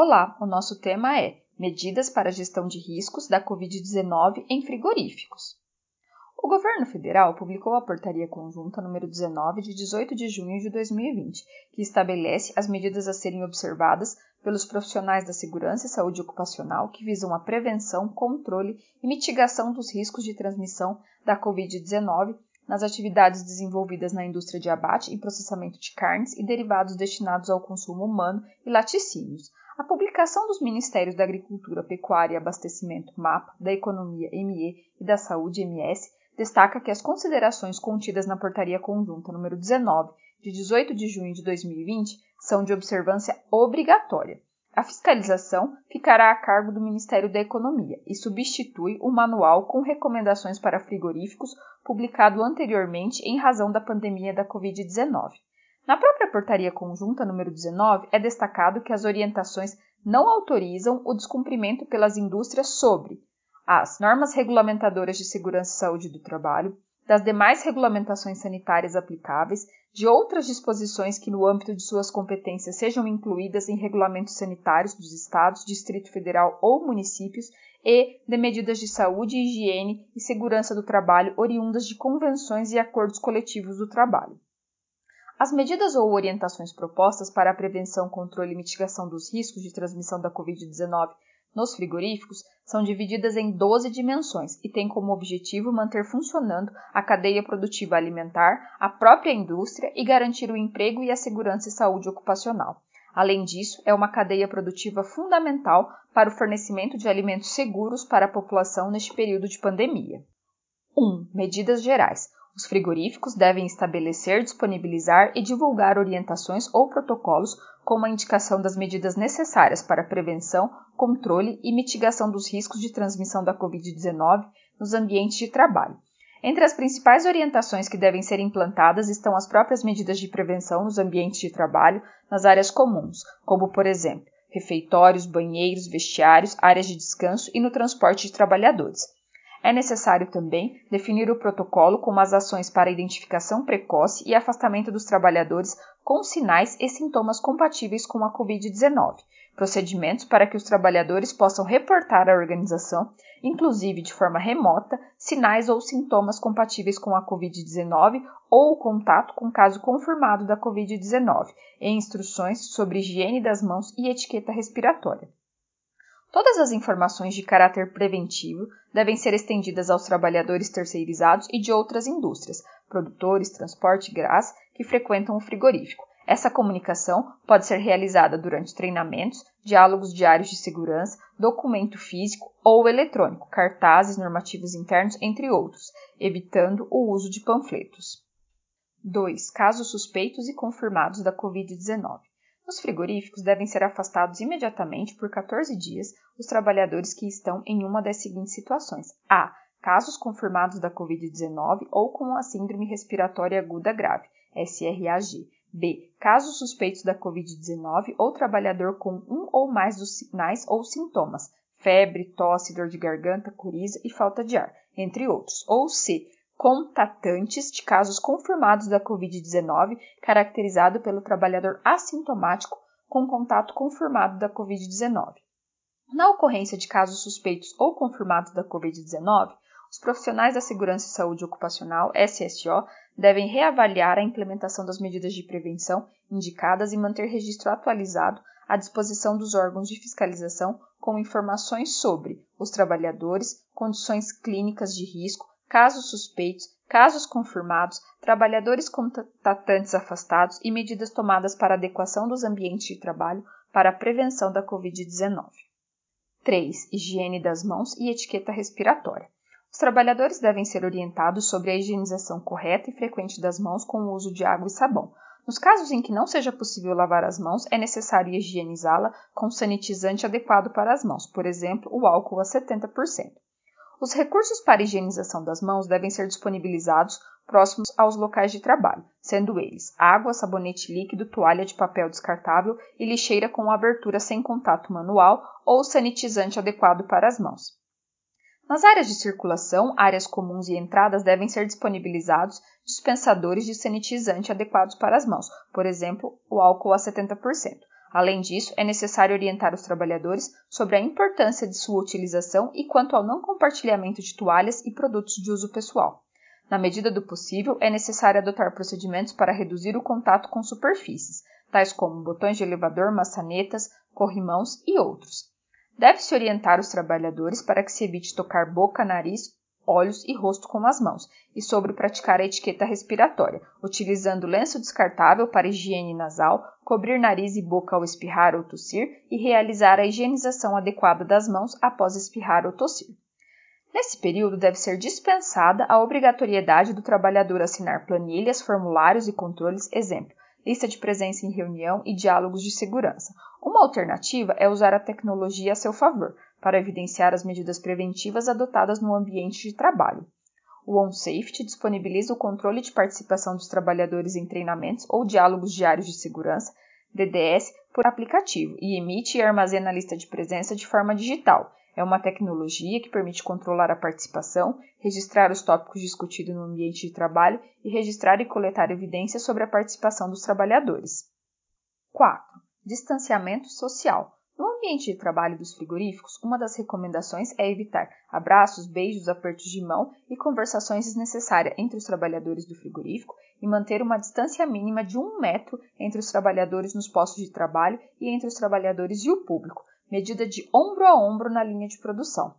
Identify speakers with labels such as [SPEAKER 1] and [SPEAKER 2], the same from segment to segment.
[SPEAKER 1] Olá, o nosso tema é Medidas para a gestão de riscos da Covid-19 em frigoríficos. O governo federal publicou a Portaria Conjunta número 19 de 18 de junho de 2020, que estabelece as medidas a serem observadas pelos profissionais da segurança e saúde ocupacional que visam a prevenção, controle e mitigação dos riscos de transmissão da Covid-19 nas atividades desenvolvidas na indústria de abate e processamento de carnes e derivados destinados ao consumo humano e laticínios. A publicação dos Ministérios da Agricultura, Pecuária e Abastecimento MAPA, da Economia ME e da Saúde MS destaca que as considerações contidas na Portaria Conjunta número 19, de 18 de junho de 2020, são de observância obrigatória. A fiscalização ficará a cargo do Ministério da Economia e substitui o manual com recomendações para frigoríficos publicado anteriormente em razão da pandemia da Covid-19. Na própria Portaria Conjunta número 19, é destacado que as orientações não autorizam o descumprimento pelas indústrias sobre as normas regulamentadoras de segurança e saúde do trabalho, das demais regulamentações sanitárias aplicáveis, de outras disposições que, no âmbito de suas competências, sejam incluídas em regulamentos sanitários dos Estados, Distrito Federal ou municípios, e de medidas de saúde, higiene e segurança do trabalho oriundas de convenções e acordos coletivos do trabalho. As medidas ou orientações propostas para a prevenção, controle e mitigação dos riscos de transmissão da Covid-19 nos frigoríficos são divididas em 12 dimensões e têm como objetivo manter funcionando a cadeia produtiva alimentar, a própria indústria e garantir o emprego e a segurança e saúde ocupacional. Além disso, é uma cadeia produtiva fundamental para o fornecimento de alimentos seguros para a população neste período de pandemia. 1. Medidas gerais. Os frigoríficos devem estabelecer, disponibilizar e divulgar orientações ou protocolos com a indicação das medidas necessárias para prevenção, controle e mitigação dos riscos de transmissão da Covid-19 nos ambientes de trabalho. Entre as principais orientações que devem ser implantadas estão as próprias medidas de prevenção nos ambientes de trabalho, nas áreas comuns, como, por exemplo, refeitórios, banheiros, vestiários, áreas de descanso e no transporte de trabalhadores. É necessário também definir o protocolo com as ações para identificação precoce e afastamento dos trabalhadores com sinais e sintomas compatíveis com a Covid-19, procedimentos para que os trabalhadores possam reportar à organização, inclusive de forma remota, sinais ou sintomas compatíveis com a Covid-19 ou o contato com caso confirmado da Covid-19, e instruções sobre higiene das mãos e etiqueta respiratória. Todas as informações de caráter preventivo devem ser estendidas aos trabalhadores terceirizados e de outras indústrias, produtores, transporte gás que frequentam o frigorífico. Essa comunicação pode ser realizada durante treinamentos, diálogos diários de segurança, documento físico ou eletrônico, cartazes normativos internos, entre outros, evitando o uso de panfletos. 2. Casos suspeitos e confirmados da Covid-19. Os frigoríficos devem ser afastados imediatamente por 14 dias os trabalhadores que estão em uma das seguintes situações: a. Casos confirmados da Covid-19 ou com a Síndrome Respiratória Aguda Grave, SRAG. B. Casos suspeitos da Covid-19 ou trabalhador com um ou mais dos sinais ou sintomas, febre, tosse, dor de garganta, coriza e falta de ar, entre outros. Ou C contatantes de casos confirmados da Covid-19, caracterizado pelo trabalhador assintomático com contato confirmado da Covid-19. Na ocorrência de casos suspeitos ou confirmados da Covid-19, os profissionais da Segurança e Saúde Ocupacional, SSO, devem reavaliar a implementação das medidas de prevenção indicadas e manter registro atualizado à disposição dos órgãos de fiscalização com informações sobre os trabalhadores, condições clínicas de risco, casos suspeitos, casos confirmados, trabalhadores contatantes afastados e medidas tomadas para adequação dos ambientes de trabalho para a prevenção da Covid-19. 3. Higiene das mãos e etiqueta respiratória. Os trabalhadores devem ser orientados sobre a higienização correta e frequente das mãos com o uso de água e sabão. Nos casos em que não seja possível lavar as mãos, é necessário higienizá-la com sanitizante adequado para as mãos, por exemplo, o álcool a 70%. Os recursos para higienização das mãos devem ser disponibilizados próximos aos locais de trabalho, sendo eles água, sabonete líquido, toalha de papel descartável e lixeira com abertura sem contato manual ou sanitizante adequado para as mãos. Nas áreas de circulação, áreas comuns e entradas devem ser disponibilizados dispensadores de sanitizante adequados para as mãos, por exemplo, o álcool a 70%. Além disso, é necessário orientar os trabalhadores sobre a importância de sua utilização e quanto ao não compartilhamento de toalhas e produtos de uso pessoal. Na medida do possível, é necessário adotar procedimentos para reduzir o contato com superfícies, tais como botões de elevador, maçanetas, corrimãos e outros. Deve-se orientar os trabalhadores para que se evite tocar boca, nariz, olhos e rosto com as mãos, e sobre praticar a etiqueta respiratória, utilizando lenço descartável para higiene nasal, cobrir nariz e boca ao espirrar ou tossir e realizar a higienização adequada das mãos após espirrar ou tossir. Nesse período, deve ser dispensada a obrigatoriedade do trabalhador assinar planilhas, formulários e controles, exemplo, lista de presença em reunião e diálogos de segurança. Uma alternativa é usar a tecnologia a seu favor, para evidenciar as medidas preventivas adotadas no ambiente de trabalho. O OnSafety disponibiliza o controle de participação dos trabalhadores em treinamentos ou diálogos diários de segurança, DDS, por aplicativo e emite e armazena a lista de presença de forma digital. É uma tecnologia que permite controlar a participação, registrar os tópicos discutidos no ambiente de trabalho e registrar e coletar evidências sobre a participação dos trabalhadores. 4. Distanciamento social. No ambiente de trabalho dos frigoríficos, uma das recomendações é evitar abraços, beijos, apertos de mão e conversações desnecessárias entre os trabalhadores do frigorífico e manter uma distância mínima de um metro entre os trabalhadores nos postos de trabalho e entre os trabalhadores e o público, medida de ombro a ombro na linha de produção.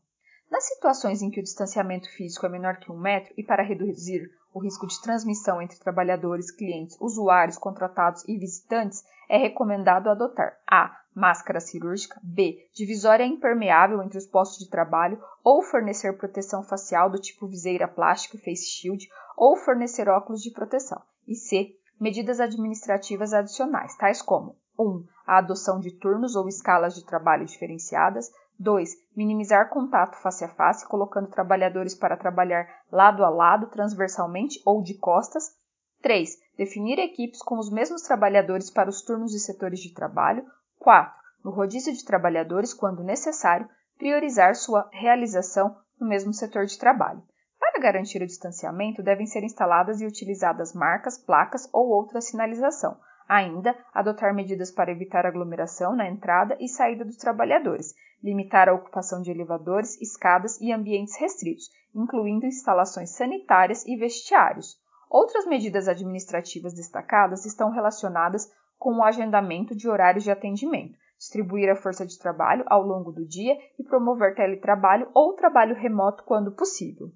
[SPEAKER 1] Nas situações em que o distanciamento físico é menor que um metro e para reduzir o risco de transmissão entre trabalhadores, clientes, usuários, contratados e visitantes, é recomendado adotar a máscara cirúrgica, b divisória impermeável entre os postos de trabalho ou fornecer proteção facial do tipo viseira plástica face shield ou fornecer óculos de proteção, e c medidas administrativas adicionais, tais como 1. A adoção de turnos ou escalas de trabalho diferenciadas. 2. Minimizar contato face a face, colocando trabalhadores para trabalhar lado a lado, transversalmente ou de costas. 3. Definir equipes com os mesmos trabalhadores para os turnos e setores de trabalho. 4. No rodízio de trabalhadores, quando necessário, priorizar sua realização no mesmo setor de trabalho. Para garantir o distanciamento, devem ser instaladas e utilizadas marcas, placas ou outra sinalização, Ainda, adotar medidas para evitar aglomeração na entrada e saída dos trabalhadores, limitar a ocupação de elevadores, escadas e ambientes restritos, incluindo instalações sanitárias e vestiários. Outras medidas administrativas destacadas estão relacionadas com o agendamento de horários de atendimento, distribuir a força de trabalho ao longo do dia e promover teletrabalho ou trabalho remoto quando possível.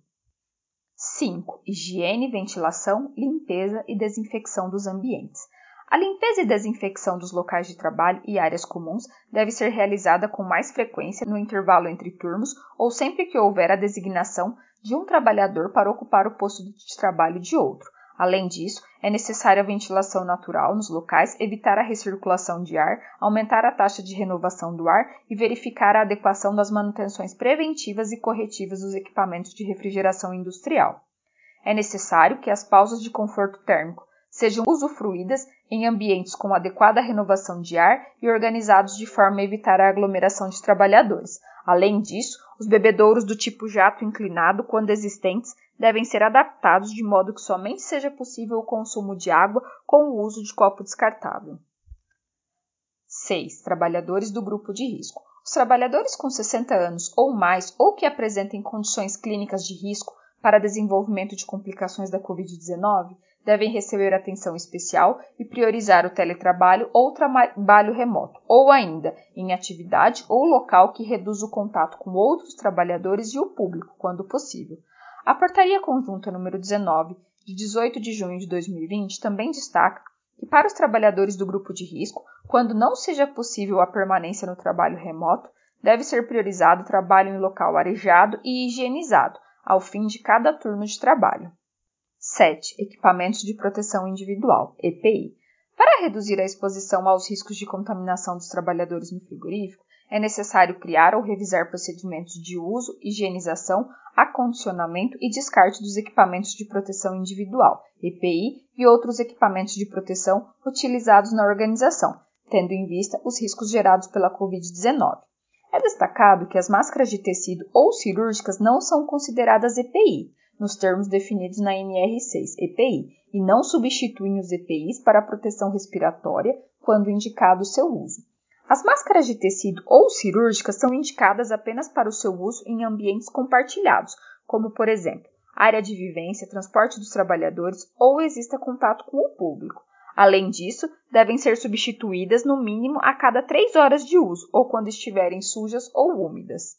[SPEAKER 1] 5. Higiene, ventilação, limpeza e desinfecção dos ambientes. A limpeza e desinfecção dos locais de trabalho e áreas comuns deve ser realizada com mais frequência no intervalo entre turnos ou sempre que houver a designação de um trabalhador para ocupar o posto de trabalho de outro. Além disso, é necessária a ventilação natural nos locais, evitar a recirculação de ar, aumentar a taxa de renovação do ar e verificar a adequação das manutenções preventivas e corretivas dos equipamentos de refrigeração industrial. É necessário que as pausas de conforto térmico sejam usufruídas em ambientes com adequada renovação de ar e organizados de forma a evitar a aglomeração de trabalhadores. Além disso, os bebedouros do tipo jato inclinado, quando existentes, devem ser adaptados de modo que somente seja possível o consumo de água com o uso de copo descartável. 6. Trabalhadores do grupo de risco. Os trabalhadores com 60 anos ou mais ou que apresentem condições clínicas de risco para desenvolvimento de complicações da Covid-19 devem receber atenção especial e priorizar o teletrabalho ou trabalho remoto, ou ainda em atividade ou local que reduz o contato com outros trabalhadores e o público, quando possível. A Portaria Conjunta número 19, de 18 de junho de 2020, também destaca que para os trabalhadores do grupo de risco, quando não seja possível a permanência no trabalho remoto, deve ser priorizado o trabalho em local arejado e higienizado, ao fim de cada turno de trabalho. 7. Equipamentos de proteção individual, EPI. Para reduzir a exposição aos riscos de contaminação dos trabalhadores no frigorífico, é necessário criar ou revisar procedimentos de uso, higienização, acondicionamento e descarte dos equipamentos de proteção individual, EPI, e outros equipamentos de proteção utilizados na organização, tendo em vista os riscos gerados pela Covid-19. É destacado que as máscaras de tecido ou cirúrgicas não são consideradas EPI, nos termos definidos na NR6 EPI, e não substituem os EPIs para a proteção respiratória, quando indicado o seu uso. As máscaras de tecido ou cirúrgicas são indicadas apenas para o seu uso em ambientes compartilhados, como, por exemplo, área de vivência, transporte dos trabalhadores ou exista contato com o público. Além disso, devem ser substituídas no mínimo a cada três horas de uso ou quando estiverem sujas ou úmidas.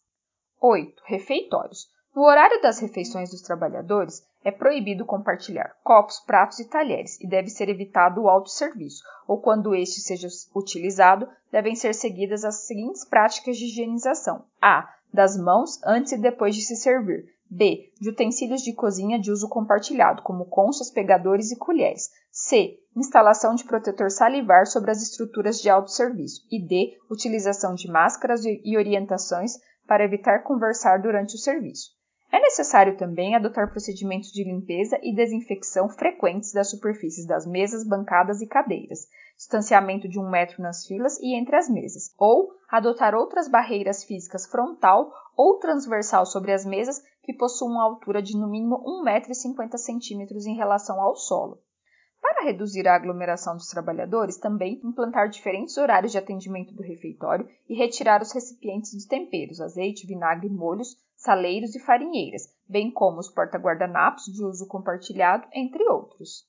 [SPEAKER 1] 8. Refeitórios. No horário das refeições dos trabalhadores, é proibido compartilhar copos, pratos e talheres e deve ser evitado o autosserviço, ou quando este seja utilizado, devem ser seguidas as seguintes práticas de higienização: a. das mãos antes e depois de se servir, b. de utensílios de cozinha de uso compartilhado, como conchas, pegadores e colheres, c. instalação de protetor salivar sobre as estruturas de autosserviço e d. utilização de máscaras e orientações para evitar conversar durante o serviço. É necessário também adotar procedimentos de limpeza e desinfecção frequentes das superfícies das mesas, bancadas e cadeiras, distanciamento de um metro nas filas e entre as mesas, ou adotar outras barreiras físicas frontal ou transversal sobre as mesas que possuam altura de no mínimo 1,50 m em relação ao solo. Para reduzir a aglomeração dos trabalhadores, também implantar diferentes horários de atendimento do refeitório e retirar os recipientes de temperos, azeite, vinagre, molhos, saleiros e farinheiras, bem como os porta-guardanapos de uso compartilhado, entre outros.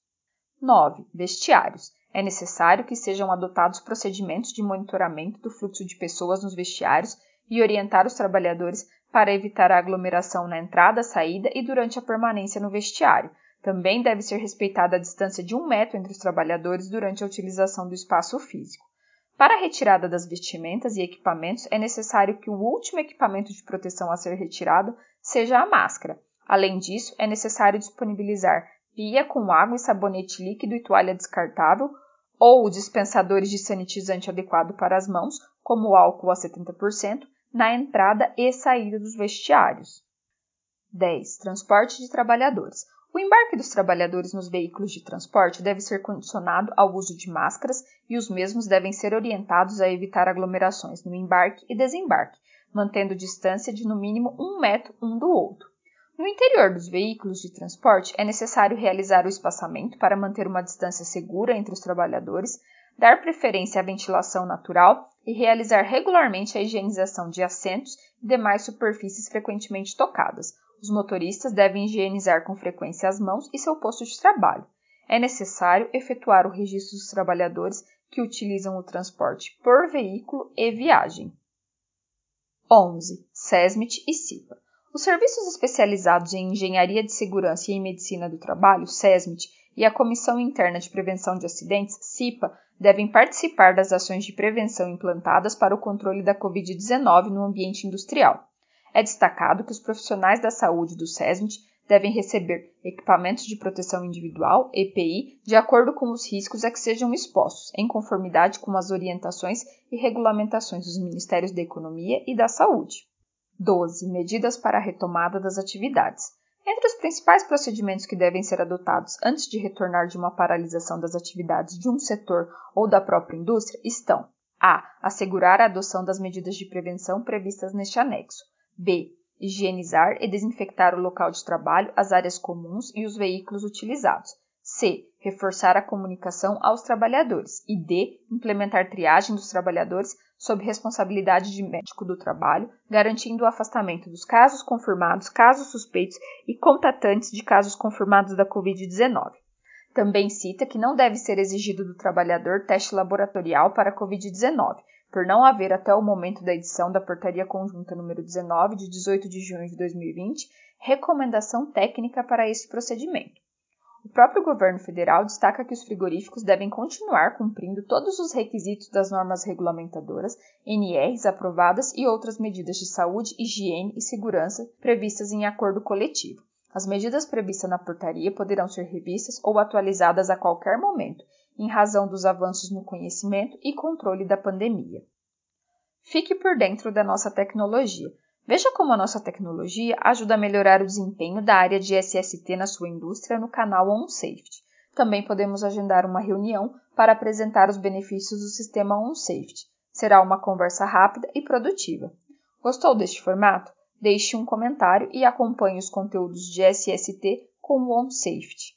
[SPEAKER 1] 9. Vestiários. É necessário que sejam adotados procedimentos de monitoramento do fluxo de pessoas nos vestiários e orientar os trabalhadores para evitar a aglomeração na entrada, saída e durante a permanência no vestiário. Também deve ser respeitada a distância de um metro entre os trabalhadores durante a utilização do espaço físico. Para a retirada das vestimentas e equipamentos, é necessário que o último equipamento de proteção a ser retirado seja a máscara. Além disso, é necessário disponibilizar pia com água e sabonete líquido e toalha descartável ou dispensadores de sanitizante adequado para as mãos, como álcool a 70%, na entrada e saída dos vestiários. 10. Transporte de trabalhadores. O embarque dos trabalhadores nos veículos de transporte deve ser condicionado ao uso de máscaras e os mesmos devem ser orientados a evitar aglomerações no embarque e desembarque, mantendo distância de no mínimo um metro um do outro. No interior dos veículos de transporte é necessário realizar o espaçamento para manter uma distância segura entre os trabalhadores, dar preferência à ventilação natural e realizar regularmente a higienização de assentos e demais superfícies frequentemente tocadas, os motoristas devem higienizar com frequência as mãos e seu posto de trabalho. É necessário efetuar o registro dos trabalhadores que utilizam o transporte por veículo e viagem. 11. SESMIT e CIPA. Os serviços especializados em Engenharia de Segurança e em Medicina do Trabalho, SESMIT, e a Comissão Interna de Prevenção de Acidentes, CIPA, devem participar das ações de prevenção implantadas para o controle da Covid-19 no ambiente industrial. É destacado que os profissionais da saúde do SESMIT devem receber equipamentos de proteção individual, EPI, de acordo com os riscos a que sejam expostos, em conformidade com as orientações e regulamentações dos Ministérios da Economia e da Saúde. 12. Medidas para a retomada das atividades. Entre os principais procedimentos que devem ser adotados antes de retornar de uma paralisação das atividades de um setor ou da própria indústria estão: a. Assegurar a adoção das medidas de prevenção previstas neste anexo. B. Higienizar e desinfectar o local de trabalho, as áreas comuns e os veículos utilizados. C. Reforçar a comunicação aos trabalhadores. E D. Implementar triagem dos trabalhadores sob responsabilidade de médico do trabalho, garantindo o afastamento dos casos confirmados, casos suspeitos e contatantes de casos confirmados da Covid-19. Também cita que não deve ser exigido do trabalhador teste laboratorial para a Covid-19, por não haver até o momento da edição da Portaria Conjunta número 19 de 18 de junho de 2020 recomendação técnica para esse procedimento. O próprio governo federal destaca que os frigoríficos devem continuar cumprindo todos os requisitos das normas regulamentadoras, NRs aprovadas e outras medidas de saúde, higiene e segurança previstas em acordo coletivo. As medidas previstas na portaria poderão ser revistas ou atualizadas a qualquer momento, em razão dos avanços no conhecimento e controle da pandemia. Fique por dentro da nossa tecnologia. Veja como a nossa tecnologia ajuda a melhorar o desempenho da área de SST na sua indústria no canal OnSafety. Também podemos agendar uma reunião para apresentar os benefícios do sistema OnSafety. Será uma conversa rápida e produtiva. Gostou deste formato? Deixe um comentário e acompanhe os conteúdos de SST com o OnSafety.